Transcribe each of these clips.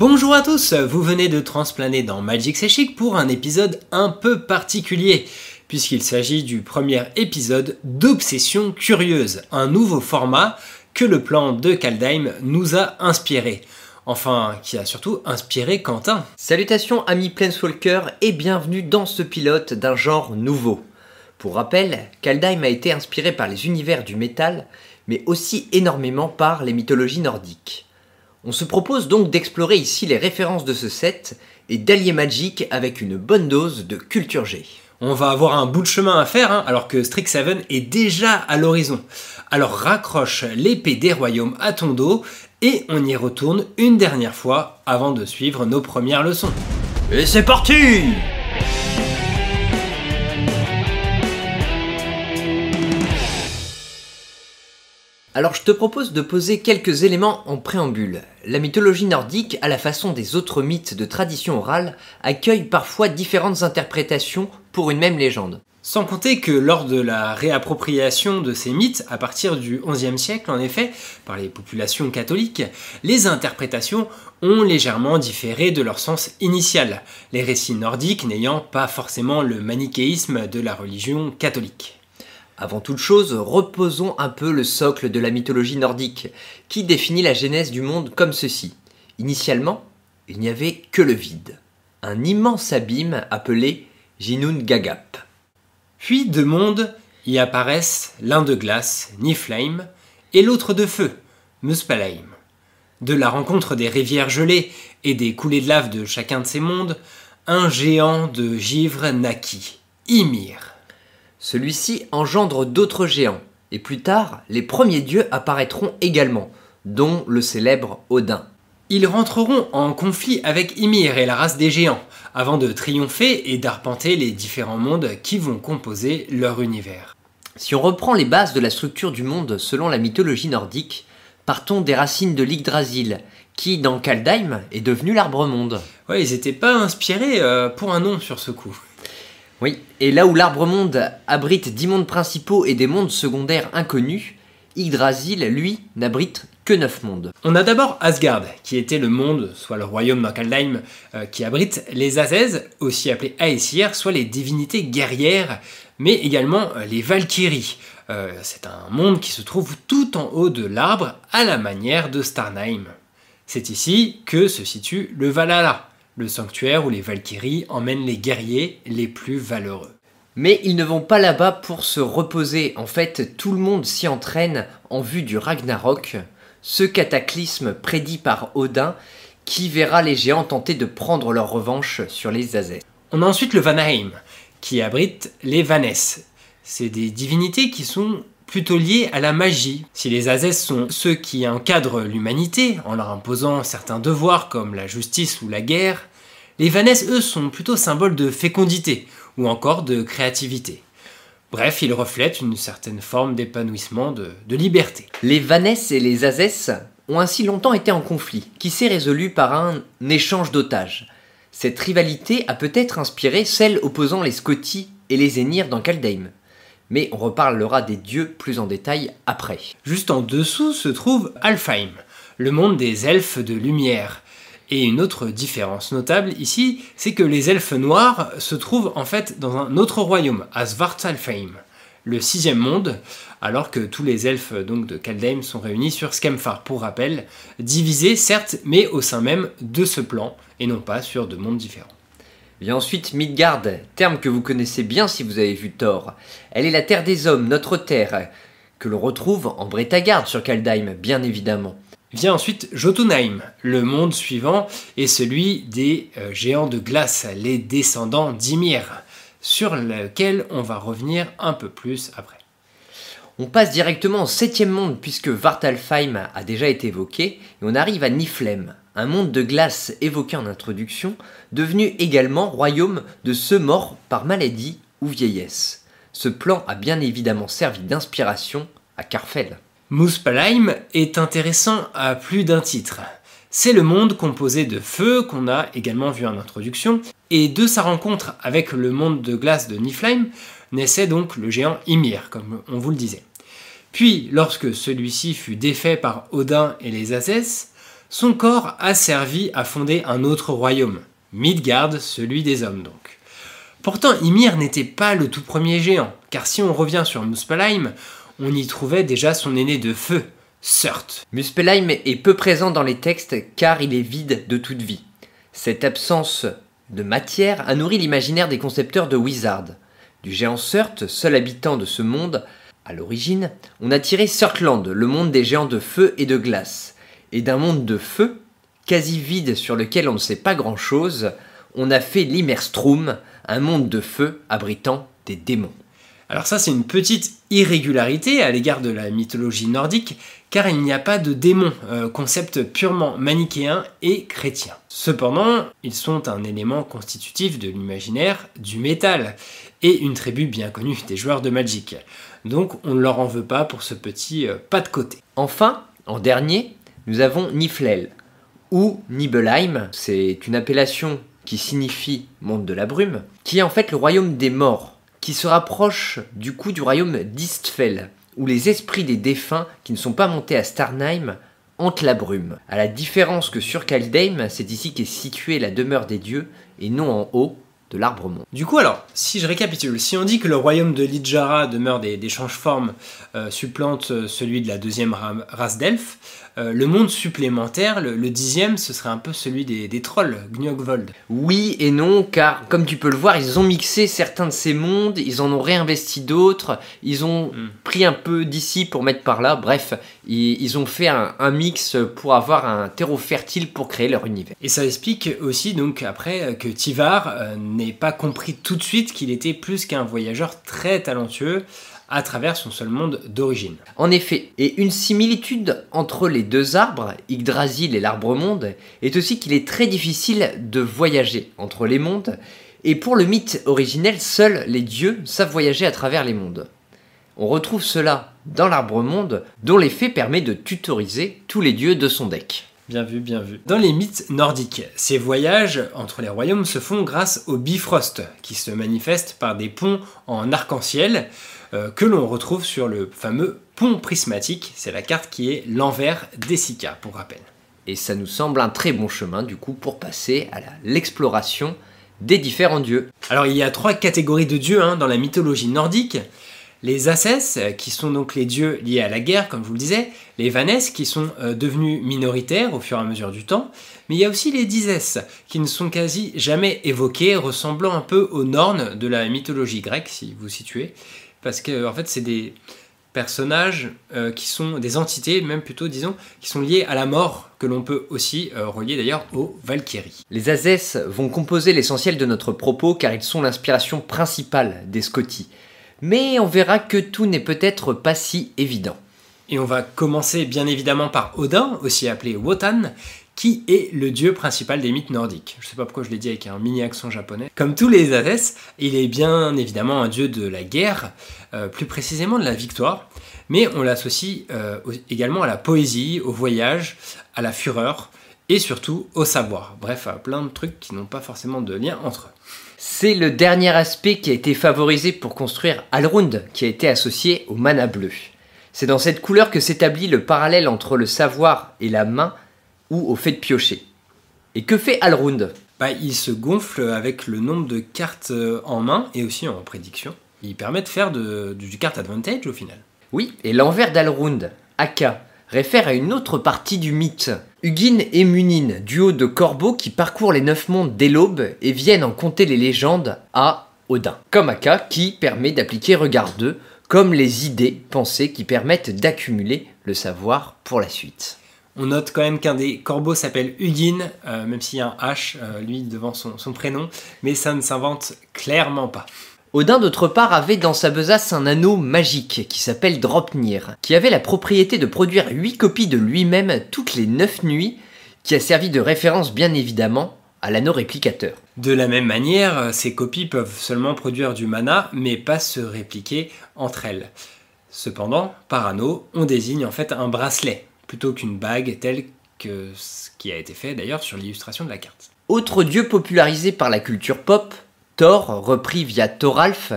Bonjour à tous, vous venez de transplaner dans Magic C'est Chic pour un épisode un peu particulier, puisqu'il s'agit du premier épisode d'Obsession Curieuse, un nouveau format que le plan de Kaldheim nous a inspiré. Enfin, qui a surtout inspiré Quentin. Salutations amis Planeswalker et bienvenue dans ce pilote d'un genre nouveau. Pour rappel, Kaldheim a été inspiré par les univers du métal, mais aussi énormément par les mythologies nordiques. On se propose donc d'explorer ici les références de ce set et d'allier Magic avec une bonne dose de culture G. On va avoir un bout de chemin à faire, hein, alors que Strixhaven est déjà à l'horizon. Alors raccroche l'épée des royaumes à ton dos et on y retourne une dernière fois avant de suivre nos premières leçons. Et c'est parti Alors je te propose de poser quelques éléments en préambule. La mythologie nordique, à la façon des autres mythes de tradition orale, accueille parfois différentes interprétations pour une même légende. Sans compter que lors de la réappropriation de ces mythes, à partir du XIe siècle en effet, par les populations catholiques, les interprétations ont légèrement différé de leur sens initial, les récits nordiques n'ayant pas forcément le manichéisme de la religion catholique. Avant toute chose, reposons un peu le socle de la mythologie nordique, qui définit la genèse du monde comme ceci. Initialement, il n'y avait que le vide, un immense abîme appelé Ginnungagap. Puis deux mondes y apparaissent, l'un de glace, Niflheim, et l'autre de feu, Muspelheim. De la rencontre des rivières gelées et des coulées de lave de chacun de ces mondes, un géant de givre naquit, Ymir. Celui-ci engendre d'autres géants, et plus tard, les premiers dieux apparaîtront également, dont le célèbre Odin. Ils rentreront en conflit avec Ymir et la race des géants, avant de triompher et d'arpenter les différents mondes qui vont composer leur univers. Si on reprend les bases de la structure du monde selon la mythologie nordique, partons des racines de l'Yggdrasil, qui dans Kaldheim est devenu l'arbre-monde. Ouais, ils n'étaient pas inspirés euh, pour un nom sur ce coup. Oui, et là où l'arbre-monde abrite dix mondes principaux et des mondes secondaires inconnus, Yggdrasil, lui, n'abrite que neuf mondes. On a d'abord Asgard, qui était le monde, soit le royaume d'Ankaldheim, euh, qui abrite les Azez, aussi appelés Aesir, soit les divinités guerrières, mais également euh, les Valkyries. Euh, c'est un monde qui se trouve tout en haut de l'arbre, à la manière de Starnheim. C'est ici que se situe le Valhalla, le sanctuaire où les Valkyries emmènent les guerriers les plus valeureux. Mais ils ne vont pas là-bas pour se reposer, en fait tout le monde s'y entraîne en vue du Ragnarok, ce cataclysme prédit par Odin qui verra les géants tenter de prendre leur revanche sur les Azès. On a ensuite le Vanaheim, qui abrite les Vaness. C'est des divinités qui sont plutôt liées à la magie. Si les Azès sont ceux qui encadrent l'humanité en leur imposant certains devoirs comme la justice ou la guerre, les Vaness, eux, sont plutôt symboles de fécondité ou encore de créativité. Bref, ils reflètent une certaine forme d'épanouissement, de, liberté. Les Vaness et les Azès ont ainsi longtemps été en conflit, qui s'est résolu par un échange d'otages. Cette rivalité a peut-être inspiré celle opposant les Scotty et les Enir dans Kaldheim. Mais on reparlera des dieux plus en détail après. Juste en dessous se trouve Alfheim, le monde des elfes de lumière, et une autre différence notable ici, c'est que les elfes noirs se trouvent en fait dans un autre royaume, à Svartalfheim, le sixième monde, alors que tous les elfes donc de Kaldheim sont réunis sur Skemfar, pour rappel, divisés certes, mais au sein même de ce plan, et non pas sur deux mondes différents. Vient ensuite Midgard, terme que vous connaissez bien si vous avez vu Thor. Elle est la terre des hommes, notre terre, que l'on retrouve en Bretagarde sur Kaldheim, bien évidemment. Vient ensuite Jotunheim, le monde suivant est celui des euh, géants de glace, les descendants d'Ymir, sur lequel on va revenir un peu plus après. On passe directement au septième monde puisque Vartalfheim a déjà été évoqué et on arrive à Niflheim, un monde de glace évoqué en introduction, devenu également royaume de ceux morts par maladie ou vieillesse. Ce plan a bien évidemment servi d'inspiration à Karfel. Muspelheim est intéressant à plus d'un titre. C'est le monde composé de feu qu'on a également vu en introduction, et de sa rencontre avec le monde de glace de Niflheim naissait donc le géant Ymir, comme on vous le disait. Puis, lorsque celui-ci fut défait par Odin et les Azès, Son corps a servi à fonder un autre royaume, Midgard, celui des hommes donc. Pourtant, Ymir n'était pas le tout premier géant, car si on revient sur Muspelheim, on y trouvait déjà son aîné de feu, Surt. Muspelheim est peu présent dans les textes car il est vide de toute vie. Cette absence de matière a nourri l'imaginaire des concepteurs de Wizard. Du géant Surt, seul habitant de ce monde, à l'origine, on a tiré Surtland, le monde des géants de feu et de glace. Et d'un monde de feu, quasi vide sur lequel on ne sait pas grand-chose, on a fait l'Immerstrom, un monde de feu abritant des démons. Alors ça c'est une petite irrégularité à l'égard de la mythologie nordique, car il n'y a pas de démons, euh, concept purement manichéen et chrétien. Cependant, ils sont un élément constitutif de l'imaginaire du métal, et une tribu bien connue des joueurs de Magic. Donc on ne leur en veut pas pour ce petit euh, pas de côté. Enfin, en dernier, nous avons Niflhel, ou Nibelheim, c'est une appellation qui signifie monde de la brume, qui est en fait le royaume des morts, qui se rapproche du coup du royaume d'Istfell, où les esprits des défunts qui ne sont pas montés à Starnheim hantent la brume. À la différence que sur Kaldheim, c'est ici qu'est située la demeure des dieux et non en haut de l'arbre monde. Du coup, alors, si je récapitule, si on dit que le royaume de Lidjara demeure des, des change-formes, euh, supplante euh, celui de la deuxième race d'elfes, euh, le monde supplémentaire, le, dixième, ce serait un peu celui des, trolls, Gnyogvold. Oui et non, car comme tu peux le voir, ils ont mixé certains de ces mondes, ils en ont réinvesti d'autres, ils ont hmm. pris un peu d'ici pour mettre par là, bref, ils, ont fait un, mix pour avoir un terreau fertile pour créer leur univers. Et ça explique aussi donc après que Tivar n'ait pas compris tout de suite qu'il était plus qu'un voyageur très talentueux à travers son seul monde d'origine. En effet, et une similitude entre les deux arbres, Yggdrasil et l'arbre-monde, est aussi qu'il est très difficile de voyager entre les mondes, et pour le mythe originel, seuls les dieux savent voyager à travers les mondes. On retrouve cela dans l'arbre-monde, dont l'effet permet de tutoriser tous les dieux de son deck. Bien vu, bien vu. Dans les mythes nordiques, ces voyages entre les royaumes se font grâce au Bifrost, qui se manifeste par des ponts en arc-en-ciel, que l'on retrouve sur le fameux pont prismatique. C'est la carte qui est l'envers d'Essica, pour rappel. Et ça nous semble un très bon chemin, du coup, pour passer à l'exploration des différents dieux. Alors, il y a trois catégories de dieux hein, dans la mythologie nordique. Les Asses, qui sont donc les dieux liés à la guerre, comme je vous le disais, les Vannes, qui sont euh, devenus minoritaires au fur et à mesure du temps, mais il y a aussi les Dises, qui ne sont quasi jamais évoqués, ressemblant un peu aux Nornes de la mythologie grecque, si vous situez, parce que en fait c'est des personnages euh, qui sont des entités, même plutôt disons, qui sont liés à la mort, que l'on peut aussi euh, relier d'ailleurs aux Valkyries. Les Azès vont composer l'essentiel de notre propos car ils sont l'inspiration principale des Scotty. Mais on verra que tout n'est peut-être pas si évident. Et on va commencer bien évidemment par Odin, aussi appelé Wotan, qui est le dieu principal des mythes nordiques. Je sais pas pourquoi je l'ai dit avec un mini accent japonais. Comme tous les Hades, il est bien évidemment un dieu de la guerre, euh, plus précisément de la victoire, mais on l'associe euh, également à la poésie, au voyage, à la fureur et surtout au savoir. Bref, à plein de trucs qui n'ont pas forcément de lien entre eux. C'est le dernier aspect qui a été favorisé pour construire Alrund, qui a été associé au mana bleu. C'est dans cette couleur que s'établit le parallèle entre le savoir et la main, ou au fait de piocher. Et que fait Alrund bah, Il se gonfle avec le nombre de cartes euh, en main et aussi en prédiction. Il permet de faire du card advantage au final. Oui, et l'envers d'Alrund, Aka, réfère à une autre partie du mythe. Hugin et Munin, duo de corbeaux qui parcourent les neuf mondes dès l'aube et viennent en compter les légendes à Odin. Comme Aka qui permet d'appliquer Regard 2, comme les idées pensées qui permettent d'accumuler le savoir pour la suite. On note quand même qu'un des corbeaux s'appelle Hugin, euh, même s'il y a un H, euh, lui, devant son, son prénom, mais ça ne s'invente clairement pas. Odin, d'autre part, avait dans sa besace un anneau magique qui s'appelle Dropnir, qui avait la propriété de produire 8 copies de lui-même toutes les 9 nuits, qui a servi de référence bien évidemment à l'anneau réplicateur. De la même manière, ces copies peuvent seulement produire du mana, mais pas se répliquer entre elles. Cependant, par anneau, on désigne en fait un bracelet, plutôt qu'une bague telle que ce qui a été fait d'ailleurs sur l'illustration de la carte. Autre dieu popularisé par la culture pop, Thor, repris via Thoralf,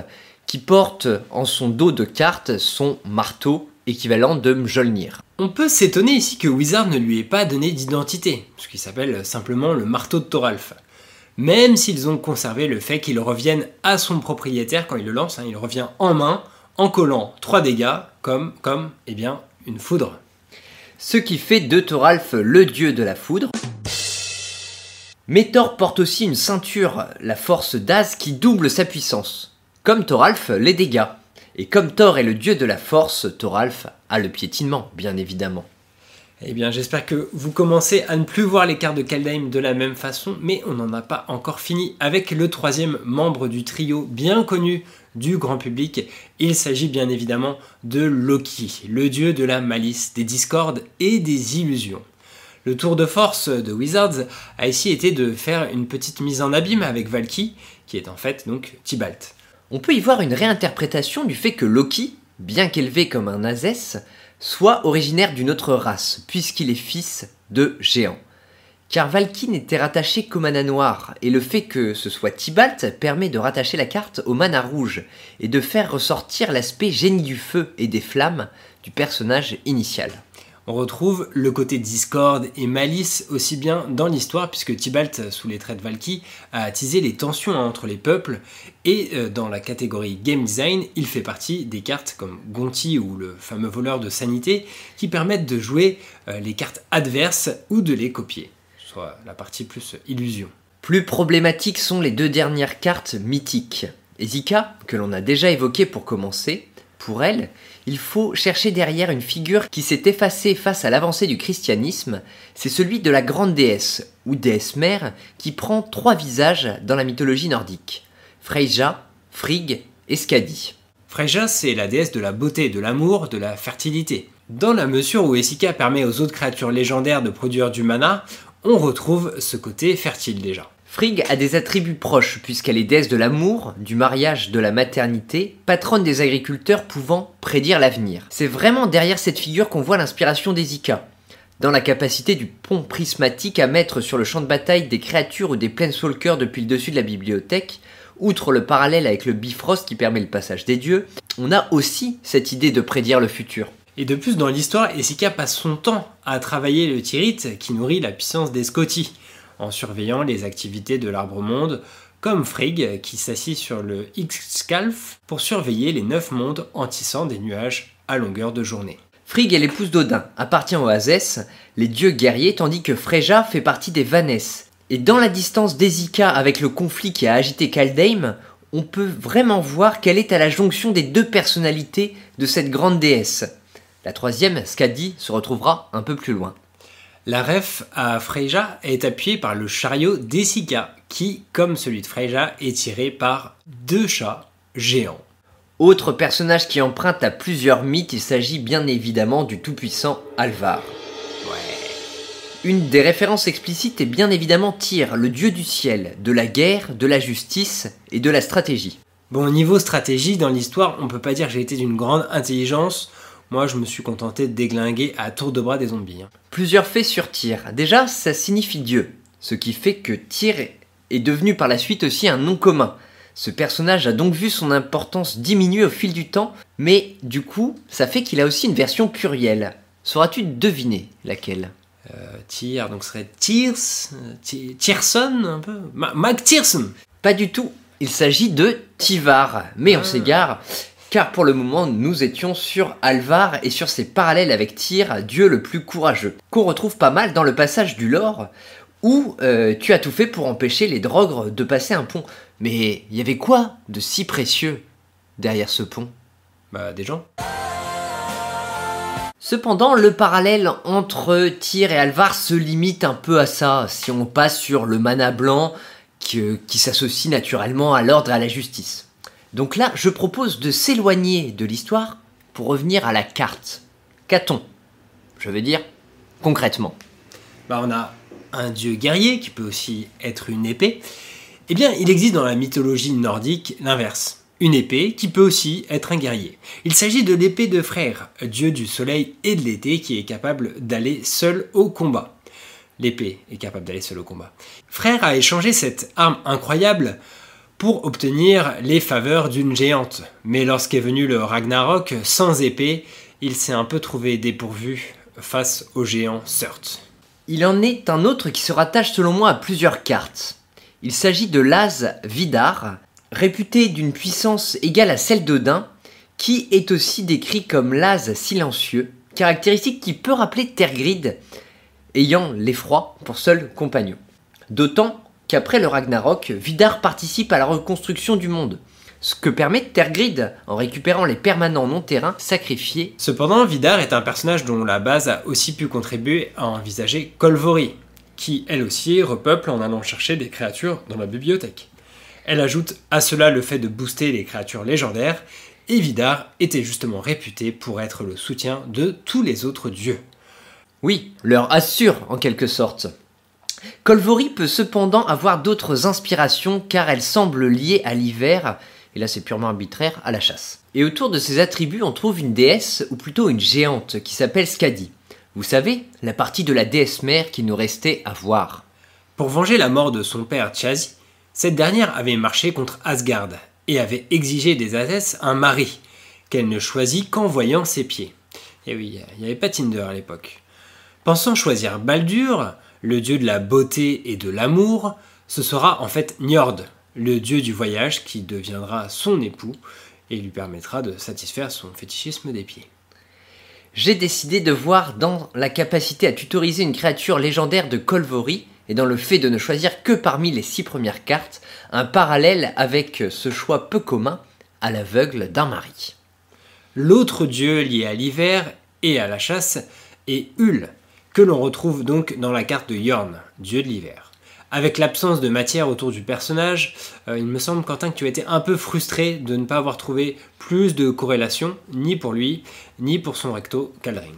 qui porte en son dos de carte son marteau équivalent de Mjolnir. On peut s'étonner ici que Wizard ne lui ait pas donné d'identité, ce qui s'appelle simplement le marteau de Thoralf. Même s'ils ont conservé le fait qu'il revienne à son propriétaire quand il le lance, hein, il revient en main en collant 3 dégâts comme, comme eh bien, une foudre. Ce qui fait de Thoralf le dieu de la foudre. Mais Thor porte aussi une ceinture, la force d'Az, qui double sa puissance. Comme Thoralf, les dégâts. Et comme Thor est le dieu de la force, Thoralf a le piétinement, bien évidemment. Eh bien, j'espère que vous commencez à ne plus voir les cartes de Kaldheim de la même façon, mais on n'en a pas encore fini avec le troisième membre du trio bien connu du grand public. Il s'agit bien évidemment de Loki, le dieu de la malice, des discordes et des illusions. Le tour de force de Wizards a ici été de faire une petite mise en abîme avec Valky, qui est en fait donc Tibalt. On peut y voir une réinterprétation du fait que Loki, bien qu'élevé comme un Azès, soit originaire d'une autre race, puisqu'il est fils de géants. Car Valky n'était rattaché qu'au mana noir, et le fait que ce soit Tibalt permet de rattacher la carte au mana rouge, et de faire ressortir l'aspect génie du feu et des flammes du personnage initial. On retrouve le côté discorde et malice aussi bien dans l'histoire, puisque Tybalt, sous les traits de Valky, a attisé les tensions entre les peuples, et euh, dans la catégorie Game Design, il fait partie des cartes comme Gonti ou le fameux voleur de sanité, qui permettent de jouer euh, les cartes adverses ou de les copier, soit la partie plus illusion. Plus problématiques sont les deux dernières cartes mythiques. Ezika, que l'on a déjà évoqué pour commencer, pour elle, il faut chercher derrière une figure qui s'est effacée face à l'avancée du christianisme, c'est celui de la grande déesse, ou déesse mère, qui prend trois visages dans la mythologie nordique. Freyja, Frigg et Skadi. Freyja, c'est la déesse de la beauté, de l'amour, de la fertilité. Dans la mesure où Essika permet aux autres créatures légendaires de produire du mana, on retrouve ce côté fertile déjà. Frigg a des attributs proches puisqu'elle est déesse de l'amour, du mariage, de la maternité, patronne des agriculteurs pouvant prédire l'avenir. C'est vraiment derrière cette figure qu'on voit l'inspiration d'Ezika, dans la capacité du pont prismatique à mettre sur le champ de bataille des créatures ou des planeswalkers depuis le dessus de la bibliothèque, outre le parallèle avec le Bifrost qui permet le passage des dieux, on a aussi cette idée de prédire le futur. Et de plus, dans l'histoire, Essika passe son temps à travailler le Tyrite qui nourrit la puissance des Scotty en surveillant les activités de l'arbre-monde, comme Frigg qui s'assit sur le X-Scalf pour surveiller les neuf mondes en tissant des nuages à longueur de journée. Frigg est l'épouse d'Odin, appartient aux Hazès, les dieux guerriers, tandis que Freyja fait partie des Vaness. Et dans la distance d'Ezika avec le conflit qui a agité Kaldheim, on peut vraiment voir qu'elle est à la jonction des deux personnalités de cette grande déesse. La troisième, Skadi, se retrouvera un peu plus loin. La ref à Freyja est appuyée par le chariot d'Essika, qui, comme celui de Freyja, est tiré par deux chats géants. Autre personnage qui emprunte à plusieurs mythes, il s'agit bien évidemment du tout-puissant Alvar. Une des références explicites est bien évidemment Tyr, le dieu du ciel, de la guerre, de la justice et de la stratégie. Bon, au niveau stratégie, dans l'histoire, on peut pas dire que j'ai été d'une grande intelligence. Moi, je me suis contenté de déglinguer à tour de bras des zombies. Hein. Plusieurs faits sur Tyr. Déjà, ça signifie Dieu, ce qui fait que Tyr est devenu par la suite aussi un nom commun. Ce personnage a donc vu son importance diminuer au fil du temps, mais du coup, ça fait qu'il a aussi une version plurielle. Sauras-tu deviner laquelle? Euh, Tyr, donc ce serait Tyrs, euh, Tyrson un peu? Mac Pas du tout, il s'agit de Tivar, mais on ah. s'égare car pour le moment nous étions sur Alvar et sur ses parallèles avec Tyr, dieu le plus courageux, qu'on retrouve pas mal dans le passage du lore où euh, tu as tout fait pour empêcher les drogres de passer un pont. Mais il y avait quoi de si précieux derrière ce pont? Bah des gens. Cependant, le parallèle entre Tyr et Alvar se limite un peu à ça, si on passe sur le mana blanc qui, qui s'associe naturellement à l'ordre et à la justice. Donc là, je propose de s'éloigner de l'histoire pour revenir à la carte. Qu'a-t-on? Je veux dire, concrètement. Bah, on a un dieu guerrier qui peut aussi être une épée. Eh bien, il existe dans la mythologie nordique l'inverse. Une épée qui peut aussi être un guerrier. Il s'agit de l'épée de Frère, dieu du soleil et de l'été qui est capable d'aller seul au combat. L'épée est capable d'aller seul au combat. Frère a échangé cette arme incroyable pour obtenir les faveurs d'une géante. Mais lorsqu'est venu le Ragnarok sans épée, il s'est un peu trouvé dépourvu face au géant Surt. Il en est un autre qui se rattache selon moi à plusieurs cartes. Il s'agit de Laz Vidar, réputé d'une puissance égale à celle d'Odin, qui est aussi décrit comme Laz silencieux, caractéristique qui peut rappeler Tergrid, ayant l'effroi pour seul compagnon. D'autant qu'après le Ragnarok, Vidar participe à la reconstruction du monde, ce que permet Tergrid en récupérant les permanents non-terrains sacrifiés. Cependant, Vidar est un personnage dont la base a aussi pu contribuer à envisager Kolvori, qui elle aussi repeuple en allant chercher des créatures dans la bibliothèque. Elle ajoute à cela le fait de booster les créatures légendaires, et Vidar était justement réputé pour être le soutien de tous les autres dieux. Oui, leur assure en quelque sorte. Kolvori peut cependant avoir d'autres inspirations car elle semble liée à l'hiver, et là c'est purement arbitraire, à la chasse. Et autour de ses attributs, on trouve une déesse, ou plutôt une géante, qui s'appelle Skadi. Vous savez, la partie de la déesse mère qui nous restait à voir. Pour venger la mort de son père Tchazi, cette dernière avait marché contre Asgard et avait exigé des Azès un mari, qu'elle ne choisit qu'en voyant ses pieds. Et oui, il n'y avait pas Tinder à l'époque. Pensant choisir Baldur, le dieu de la beauté et de l'amour, ce sera en fait Njord, le dieu du voyage qui deviendra son époux et lui permettra de satisfaire son fétichisme des pieds. J'ai décidé de voir dans la capacité à tutoriser une créature légendaire de Kolvori et dans le fait de ne choisir que parmi les six premières cartes, un parallèle avec ce choix peu commun à l'aveugle d'un mari. L'autre dieu lié à l'hiver et à la chasse est Hul, que l'on retrouve donc dans la carte de Yorn, dieu de l'hiver. Avec l'absence de matière autour du personnage, euh, il me semble, Quentin, que tu as été un peu frustré de ne pas avoir trouvé plus de corrélation, ni pour lui, ni pour son recto Kaldring.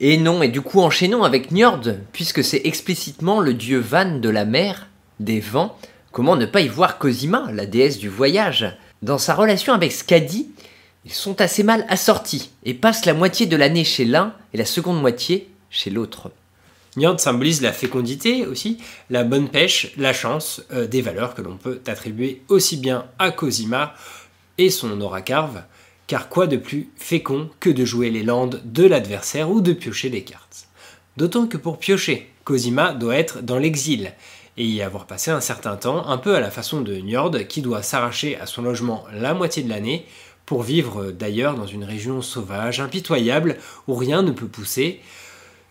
Et non, et du coup enchaînons avec Njord, puisque c'est explicitement le dieu Van de la mer, des vents. Comment ne pas y voir Cosima, la déesse du voyage? Dans sa relation avec Skadi, ils sont assez mal assortis et passent la moitié de l'année chez l'un et la seconde moitié chez l'autre. Njord symbolise la fécondité aussi, la bonne pêche, la chance, euh, des valeurs que l'on peut attribuer aussi bien à Cosima et son aura carve, car quoi de plus fécond que de jouer les landes de l'adversaire ou de piocher des cartes? D'autant que pour piocher, Cosima doit être dans l'exil et y avoir passé un certain temps, un peu à la façon de Njord qui doit s'arracher à son logement la moitié de l'année pour vivre d'ailleurs dans une région sauvage, impitoyable, où rien ne peut pousser,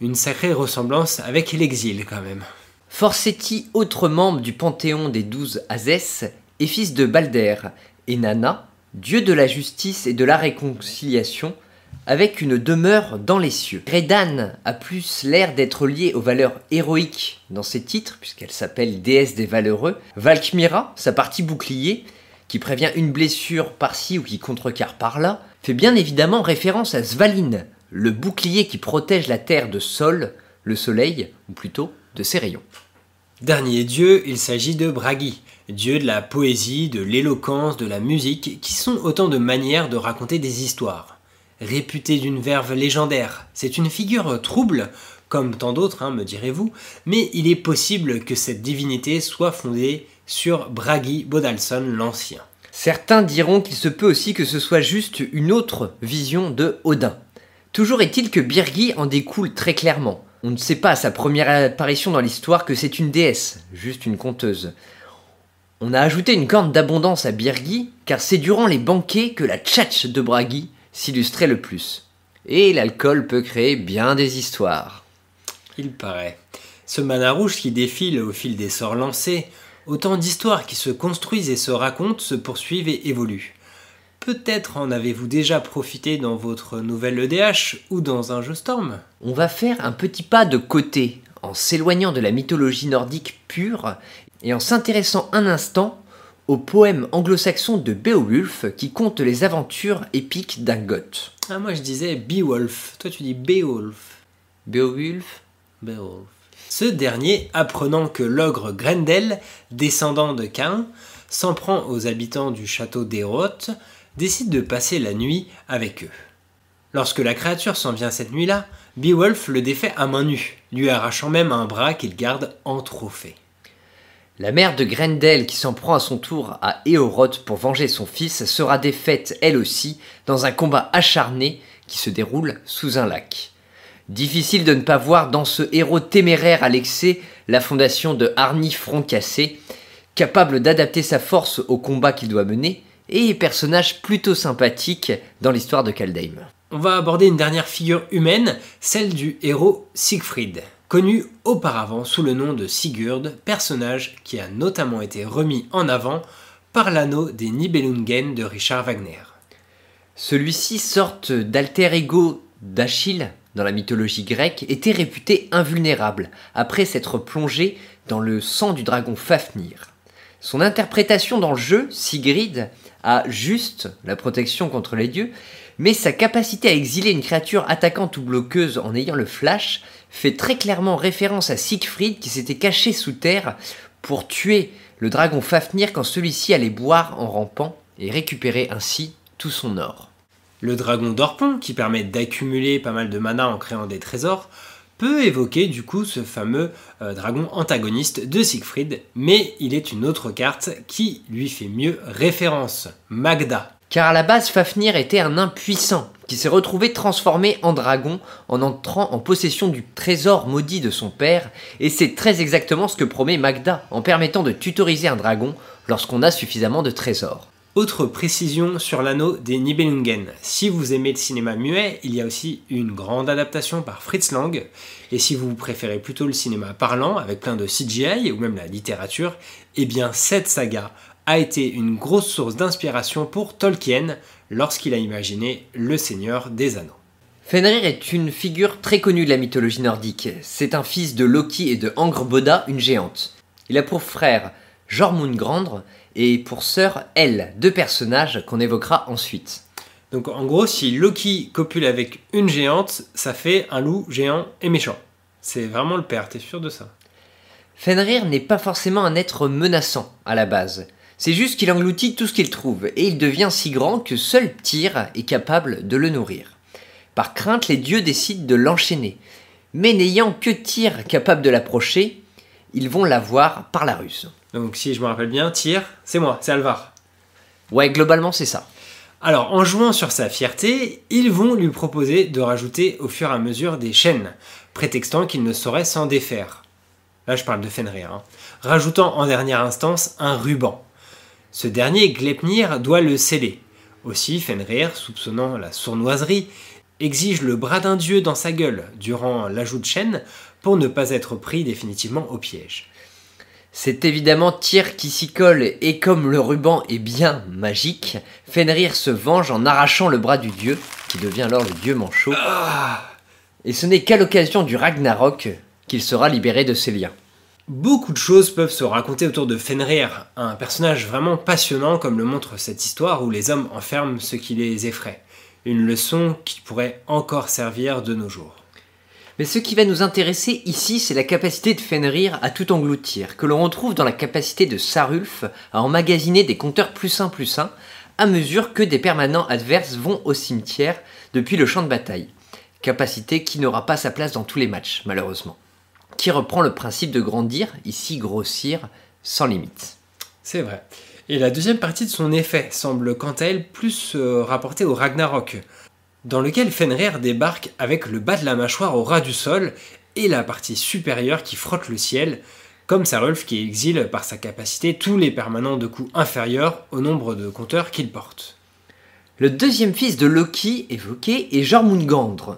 une sacrée ressemblance avec l'exil quand même. Forsetti, autre membre du panthéon des douze Azès, est fils de Balder, et Nana, dieu de la justice et de la réconciliation, avec une demeure dans les cieux. Redan a plus l'air d'être liée aux valeurs héroïques dans ses titres, puisqu'elle s'appelle déesse des valeureux. Valkmira, sa partie bouclier, qui prévient une blessure par-ci ou qui contrecarre par-là, fait bien évidemment référence à Svalin, le bouclier qui protège la terre de Sol, le soleil, ou plutôt de ses rayons. Dernier dieu, il s'agit de Bragi, dieu de la poésie, de l'éloquence, de la musique, qui sont autant de manières de raconter des histoires. Réputé d'une verve légendaire, c'est une figure trouble, comme tant d'autres, hein, me direz-vous, mais il est possible que cette divinité soit fondée sur Bragi Bodalson l'Ancien. Certains diront qu'il se peut aussi que ce soit juste une autre vision de Odin. Toujours est-il que Birgi en découle très clairement. On ne sait pas à sa première apparition dans l'histoire que c'est une déesse, juste une conteuse. On a ajouté une corne d'abondance à Birgi, car c'est durant les banquets que la tchatch de Bragi s'illustrait le plus. Et l'alcool peut créer bien des histoires. Il paraît. Ce mana rouge qui défile au fil des sorts lancés, autant d'histoires qui se construisent et se racontent, se poursuivent et évoluent. Peut-être en avez-vous déjà profité dans votre nouvelle EDH ou dans un jeu Storm? On va faire un petit pas de côté, en s'éloignant de la mythologie nordique pure et en s'intéressant un instant au poème anglo-saxon de Beowulf qui conte les aventures épiques d'un goth. Ah, moi je disais Beowulf. Toi tu dis Beowulf. Beowulf? Beowulf. Ce dernier, apprenant que l'ogre Grendel, descendant de Cain, s'en prend aux habitants du château d'Héroth, décide de passer la nuit avec eux. Lorsque la créature s'en vient cette nuit-là, Beowulf le défait à main nue, lui arrachant même un bras qu'il garde en trophée. La mère de Grendel, qui s'en prend à son tour à Éoroth pour venger son fils, sera défaite elle aussi dans un combat acharné qui se déroule sous un lac. Difficile de ne pas voir dans ce héros téméraire à l'excès la fondation de Arnie Cassé, capable d'adapter sa force au combat qu'il doit mener, et personnage plutôt sympathique dans l'histoire de Kaldheim. On va aborder une dernière figure humaine, celle du héros Siegfried, connu auparavant sous le nom de Sigurd, personnage qui a notamment été remis en avant par l'anneau des Nibelungen de Richard Wagner. Celui-ci, sorte d'alter ego d'Achille dans la mythologie grecque, était réputé invulnérable après s'être plongé dans le sang du dragon Fafnir. Son interprétation dans le jeu, Sigrid, a juste la protection contre les dieux, mais sa capacité à exiler une créature attaquante ou bloqueuse en ayant le flash fait très clairement référence à Siegfried qui s'était caché sous terre pour tuer le dragon Fafnir quand celui-ci allait boire en rampant et récupérer ainsi tout son or. Le dragon d'Orpon, qui permet d'accumuler pas mal de mana en créant des trésors, peut évoquer du coup ce fameux euh, dragon antagoniste de Siegfried, mais il est une autre carte qui lui fait mieux référence, Magda. Car à la base, Fafnir était un impuissant qui s'est retrouvé transformé en dragon en entrant en possession du trésor maudit de son père, et c'est très exactement ce que promet Magda en permettant de tutoriser un dragon lorsqu'on a suffisamment de trésors. Autre précision sur l'anneau des Nibelungen. Si vous aimez le cinéma muet, il y a aussi une grande adaptation par Fritz Lang. Et si vous préférez plutôt le cinéma parlant, avec plein de CGI ou même la littérature, eh bien cette saga a été une grosse source d'inspiration pour Tolkien lorsqu'il a imaginé Le Seigneur des Anneaux. Fenrir est une figure très connue de la mythologie nordique. C'est un fils de Loki et de Angrboda, une géante. Il a pour frère Jormungandr et pour sœur Elle, deux personnages qu'on évoquera ensuite. Donc en gros, si Loki copule avec une géante, ça fait un loup géant et méchant. C'est vraiment le père, t'es sûr de ça? Fenrir n'est pas forcément un être menaçant à la base. C'est juste qu'il engloutit tout ce qu'il trouve, et il devient si grand que seul Tyr est capable de le nourrir. Par crainte, les dieux décident de l'enchaîner. Mais n'ayant que Tyr capable de l'approcher, ils vont l'avoir par la ruse. Donc si je me rappelle bien, Tyr, c'est moi, c'est Alvar. Ouais, globalement c'est ça. Alors en jouant sur sa fierté, ils vont lui proposer de rajouter au fur et à mesure des chaînes, prétextant qu'il ne saurait s'en défaire. Là je parle de Fenrir. Hein. Rajoutant en dernière instance un ruban. Ce dernier, Glepnir, doit le sceller. Aussi, Fenrir, soupçonnant la sournoiserie, exige le bras d'un dieu dans sa gueule durant l'ajout de chaînes pour ne pas être pris définitivement au piège. C'est évidemment Tyr qui s'y colle et comme le ruban est bien magique, Fenrir se venge en arrachant le bras du dieu, qui devient alors le dieu manchot. Ah. Et ce n'est qu'à l'occasion du Ragnarok qu'il sera libéré de ses liens. Beaucoup de choses peuvent se raconter autour de Fenrir, un personnage vraiment passionnant comme le montre cette histoire où les hommes enferment ce qui les effraie. Une leçon qui pourrait encore servir de nos jours. Mais ce qui va nous intéresser ici, c'est la capacité de Fenrir à tout engloutir, que l'on retrouve dans la capacité de Sarulf à emmagasiner des compteurs plus 1 plus 1, à mesure que des permanents adverses vont au cimetière depuis le champ de bataille. Capacité qui n'aura pas sa place dans tous les matchs, malheureusement. Qui reprend le principe de grandir, ici grossir, sans limite. C'est vrai. Et la deuxième partie de son effet semble quant à elle plus euh, rapportée au Ragnarok, dans lequel Fenrir débarque avec le bas de la mâchoire au ras du sol et la partie supérieure qui frotte le ciel, comme Sarulf qui exile par sa capacité tous les permanents de coups inférieurs au nombre de compteurs qu'il porte. Le deuxième fils de Loki évoqué est Jormungandr,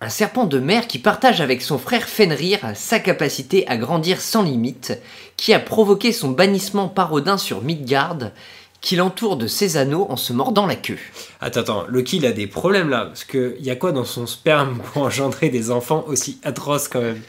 un serpent de mer qui partage avec son frère Fenrir sa capacité à grandir sans limite, qui a provoqué son bannissement par Odin sur Midgard qui l'entoure de ses anneaux en se mordant la queue. Attends, attends, Loki il a des problèmes là, parce qu'il y a quoi dans son sperme pour engendrer des enfants aussi atroces quand même?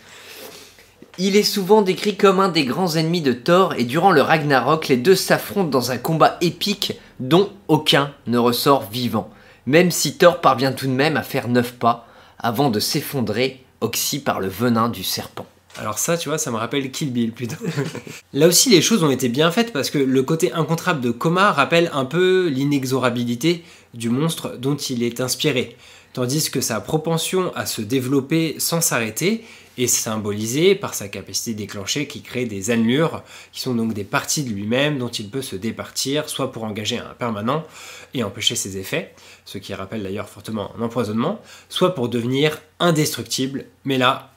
Il est souvent décrit comme un des grands ennemis de Thor et durant le Ragnarok, les deux s'affrontent dans un combat épique dont aucun ne ressort vivant, même si Thor parvient tout de même à faire neuf pas avant de s'effondrer, oxy par le venin du serpent. Alors ça, tu vois, ça me rappelle Kill Bill plutôt. Là aussi, les choses ont été bien faites parce que le côté incontrable de Koma rappelle un peu l'inexorabilité du monstre dont il est inspiré. tandis que sa propension à se développer sans s'arrêter est symbolisée par sa capacité déclenchée qui crée des annelures, qui sont donc des parties de lui-même dont il peut se départir, soit pour engager un permanent et empêcher ses effets, ce qui rappelle d'ailleurs fortement un empoisonnement, soit pour devenir indestructible, mais là,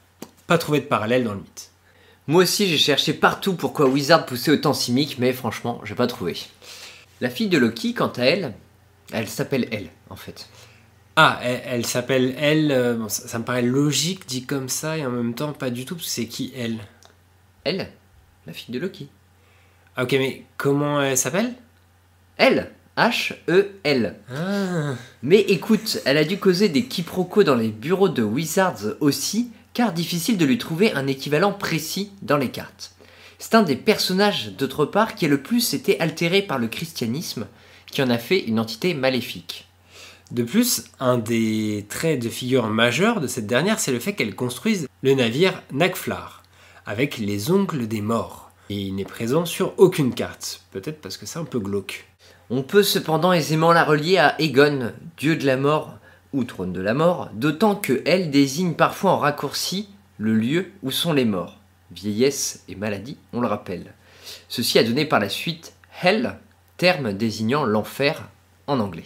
pas trouvé de parallèle dans le mythe. Moi aussi, j'ai cherché partout pourquoi Wizard poussait autant Simic, mais franchement, j'ai pas trouvé. La fille de Loki, quant à elle, elle s'appelle elle, en fait. Ah, elle, elle s'appelle elle, euh, bon, ça, ça me paraît logique dit comme ça, et en même temps pas du tout, parce que c'est qui elle? Elle, la fille de Loki. Ah ok, mais comment elle s'appelle? Elle, H-E-L. Ah, Mais écoute, elle a dû causer des quiproquos dans les bureaux de Wizards aussi, car difficile de lui trouver un équivalent précis dans les cartes. C'est un des personnages, d'autre part, qui a le plus été altéré par le christianisme, qui en a fait une entité maléfique. De plus, un des traits de figure majeurs de cette dernière, c'est le fait qu'elle construise le navire Nagflar, avec les ongles des morts. Et il n'est présent sur aucune carte, peut-être parce que c'est un peu glauque. On peut cependant aisément la relier à Egon, dieu de la mort ou trône de la mort, d'autant que elle désigne parfois en raccourci le lieu où sont les morts. Vieillesse et maladie, on le rappelle. Ceci a donné par la suite Hell, terme désignant l'enfer en anglais.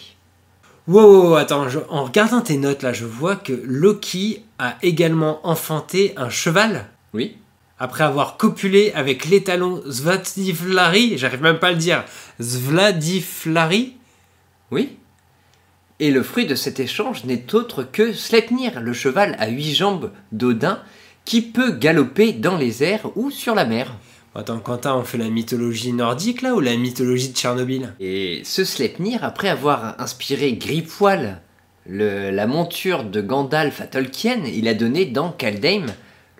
Wow, wow, wow, attends, je- en regardant tes notes là, je vois que Loki a également enfanté un cheval Oui après avoir copulé avec l'étalon Svadivlari, j'arrive même pas à le dire, Svladiflari Oui Et le fruit de cet échange n'est autre que Sleipnir, le cheval à huit jambes d'Odin, qui peut galoper dans les airs ou sur la mer. Attends, Quentin, on fait la mythologie nordique là ou la mythologie de Tchernobyl? Et ce Sleipnir, après avoir inspiré Gripoil, le- la monture de Gandalf à Tolkien, il a donné dans Kaldheim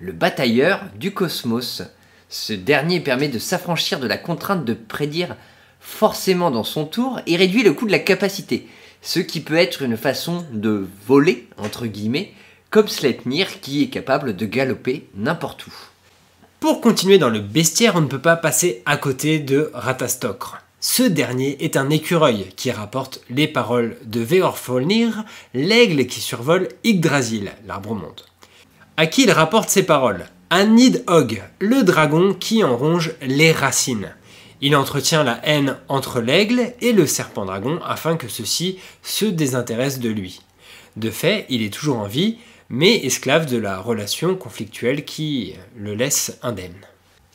le batailleur du cosmos. Ce dernier permet de s'affranchir de la contrainte de prédire forcément dans son tour et réduit le coût de la capacité, ce qui peut être une façon de voler, entre guillemets, comme Sleipnir qui est capable de galoper n'importe où. Pour continuer dans le bestiaire, on ne peut pas passer à côté de Ratastokr. Ce dernier est un écureuil qui rapporte les paroles de Veorfolnir, l'aigle qui survole Yggdrasil, l'arbre monde. À qui il rapporte ces paroles? À Nidhogg, le dragon qui en ronge les racines. Il entretient la haine entre l'aigle et le serpent dragon afin que ceux-ci se désintéressent de lui. De fait, il est toujours en vie, mais esclave de la relation conflictuelle qui le laisse indemne.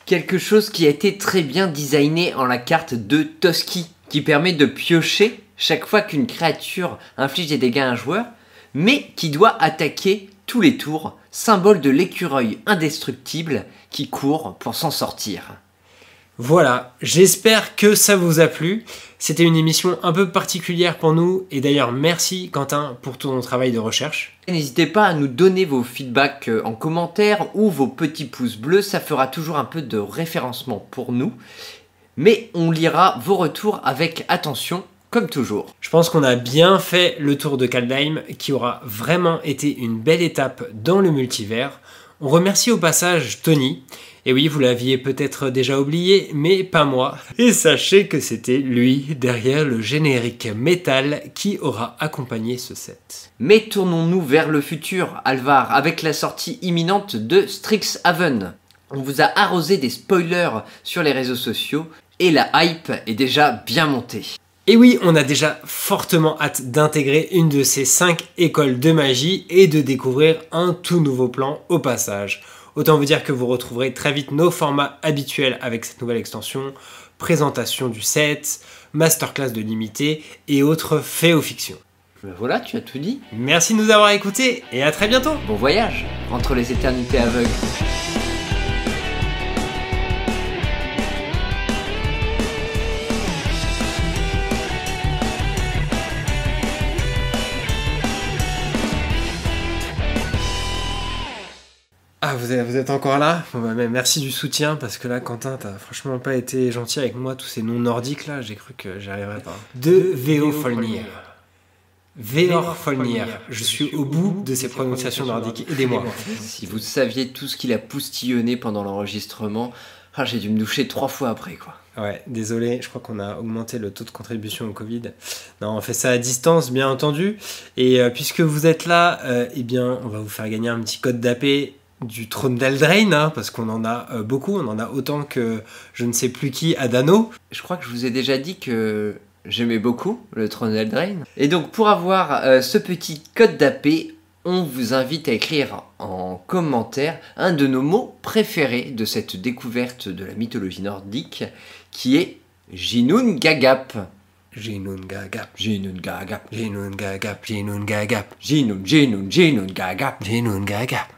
Quelque chose qui a été très bien designé en la carte de Toski, qui permet de piocher chaque fois qu'une créature inflige des dégâts à un joueur, mais qui doit attaquer tous les tours, symbole de l'écureuil indestructible qui court pour s'en sortir. Voilà, j'espère que ça vous a plu. C'était une émission un peu particulière pour nous, et d'ailleurs merci Quentin pour ton travail de recherche. N'hésitez pas à nous donner vos feedbacks euh, en commentaire ou vos petits pouces bleus, ça fera toujours un peu de référencement pour nous. Mais on lira vos retours avec attention, comme toujours. Je pense qu'on a bien fait le tour de Kaldheim, qui aura vraiment été une belle étape dans le multivers. On remercie au passage Tony. Et oui, vous l'aviez peut-être déjà oublié, mais pas moi. Et sachez que c'était lui derrière le générique métal qui aura accompagné ce set. Mais tournons-nous vers le futur, Alvar, avec la sortie imminente de Strixhaven. On vous a arrosé des spoilers sur les réseaux sociaux et la hype est déjà bien montée. Et oui, on a déjà fortement hâte d'intégrer une de ces 5 écoles de magie et de découvrir un tout nouveau plan au passage. Autant vous dire que vous retrouverez très vite nos formats habituels avec cette nouvelle extension, présentation du set, masterclass de limité et autres faits aux fictions. Ben voilà, tu as tout dit. Merci de nous avoir écoutés et à très bientôt Bon voyage entre les éternités aveugles. Ah, vous êtes, vous êtes encore là? Bon, bah, mais Merci du soutien parce que là, Quentin, t'as franchement pas été gentil avec moi, tous ces noms nordiques là, j'ai cru que j'y arriverais pas. De Veofolnir. Veorfolnir. Je suis au bout de ces prononciations nordiques. Aidez-moi. Si vous saviez tout ce qu'il a poustillonné pendant l'enregistrement, Ah, j'ai dû me doucher trois fois après, quoi. Ouais, désolé, je crois qu'on a augmenté le taux de contribution au Covid. Non, on fait ça à distance, bien entendu. Et euh, puisque vous êtes là, euh, eh bien, on va vous faire gagner un petit code d'AP du trône d'Eldraine, hein, parce qu'on en a euh, beaucoup, on en a autant que je ne sais plus qui à Dano. Je crois que je vous ai déjà dit que j'aimais beaucoup le trône d'Eldraine. Et donc, pour avoir ce petit code d'AP, on vous invite à écrire en commentaire un de nos mots préférés de cette découverte de la mythologie nordique, qui est Jinun Gagap. Jinun Gagap. Jinun Gagap. Jinun Gagap. Jinun Gagap. Jinun, Jinun, Jinun Gagap. Jinun Gagap.